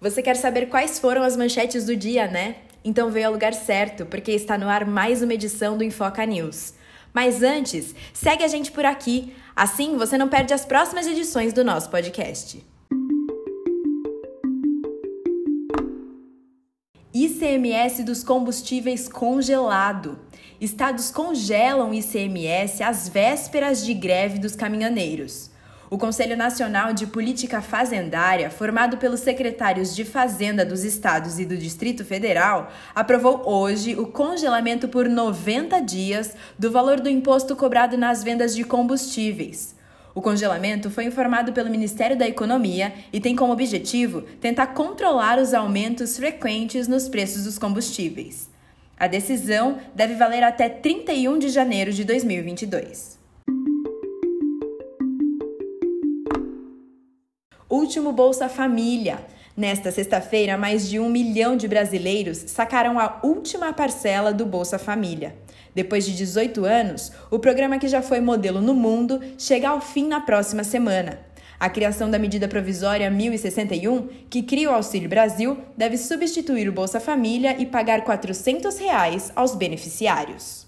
Você quer saber quais foram as manchetes do dia, né? Então veio ao lugar certo, porque está no ar mais uma edição do Infoca News. Mas antes, segue a gente por aqui, assim você não perde as próximas edições do nosso podcast. ICMS dos combustíveis congelado. Estados congelam ICMS às vésperas de greve dos caminhoneiros. O Conselho Nacional de Política Fazendária, formado pelos secretários de Fazenda dos estados e do Distrito Federal, aprovou hoje o congelamento por 90 dias do valor do imposto cobrado nas vendas de combustíveis. O congelamento foi informado pelo Ministério da Economia e tem como objetivo tentar controlar os aumentos frequentes nos preços dos combustíveis. A decisão deve valer até 31 de janeiro de 2022. Último Bolsa Família. Nesta sexta-feira, mais de um milhão de brasileiros sacaram a última parcela do Bolsa Família. Depois de 18 anos, o programa que já foi modelo no mundo chega ao fim na próxima semana. A criação da medida provisória 1061, que cria o Auxílio Brasil, deve substituir o Bolsa Família e pagar 400 reais aos beneficiários.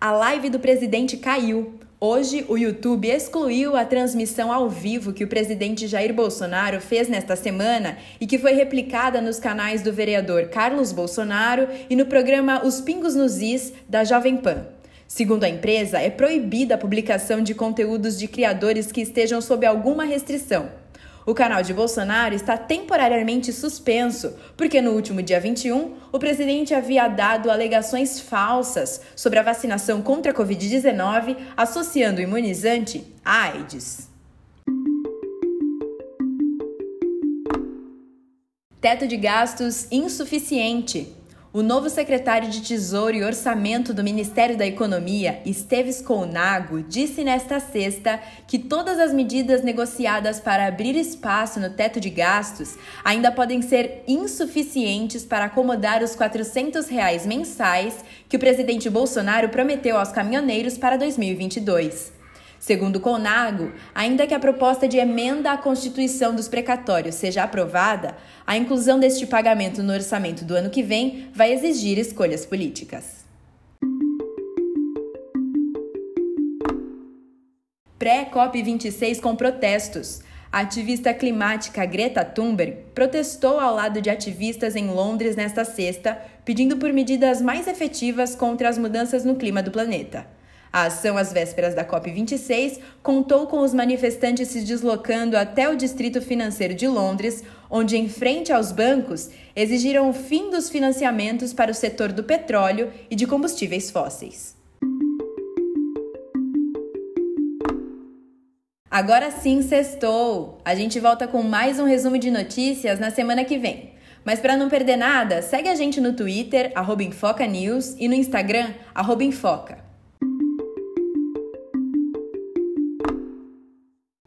A live do presidente caiu. Hoje, o YouTube excluiu a transmissão ao vivo que o presidente Jair Bolsonaro fez nesta semana e que foi replicada nos canais do vereador Carlos Bolsonaro e no programa Os Pingos nos Is da Jovem Pan. Segundo a empresa, é proibida a publicação de conteúdos de criadores que estejam sob alguma restrição. O canal de Bolsonaro está temporariamente suspenso, porque no último dia 21, o presidente havia dado alegações falsas sobre a vacinação contra a Covid-19, associando o imunizante à AIDS. Teto de gastos insuficiente. O novo secretário de Tesouro e Orçamento do Ministério da Economia, Esteves Colnago, disse nesta sexta que todas as medidas negociadas para abrir espaço no teto de gastos ainda podem ser insuficientes para acomodar os 400 reais mensais que o presidente Bolsonaro prometeu aos caminhoneiros para 2022. Segundo Conago, ainda que a proposta de emenda à Constituição dos precatórios seja aprovada, a inclusão deste pagamento no orçamento do ano que vem vai exigir escolhas políticas. Pré-COP26 com protestos. A ativista climática Greta Thunberg protestou ao lado de ativistas em Londres nesta sexta, pedindo por medidas mais efetivas contra as mudanças no clima do planeta. A ação às vésperas da COP26 contou com os manifestantes se deslocando até o Distrito Financeiro de Londres, onde, em frente aos bancos, exigiram o fim dos financiamentos para o setor do petróleo e de combustíveis fósseis. Agora sim, sextou! A gente volta com mais um resumo de notícias na semana que vem. Mas para não perder nada, segue a gente no Twitter, arroba Infoca News, e no Instagram, arroba Infoca.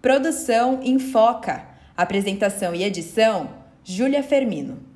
Produção Infoca. Apresentação e edição: Júlia Fermino.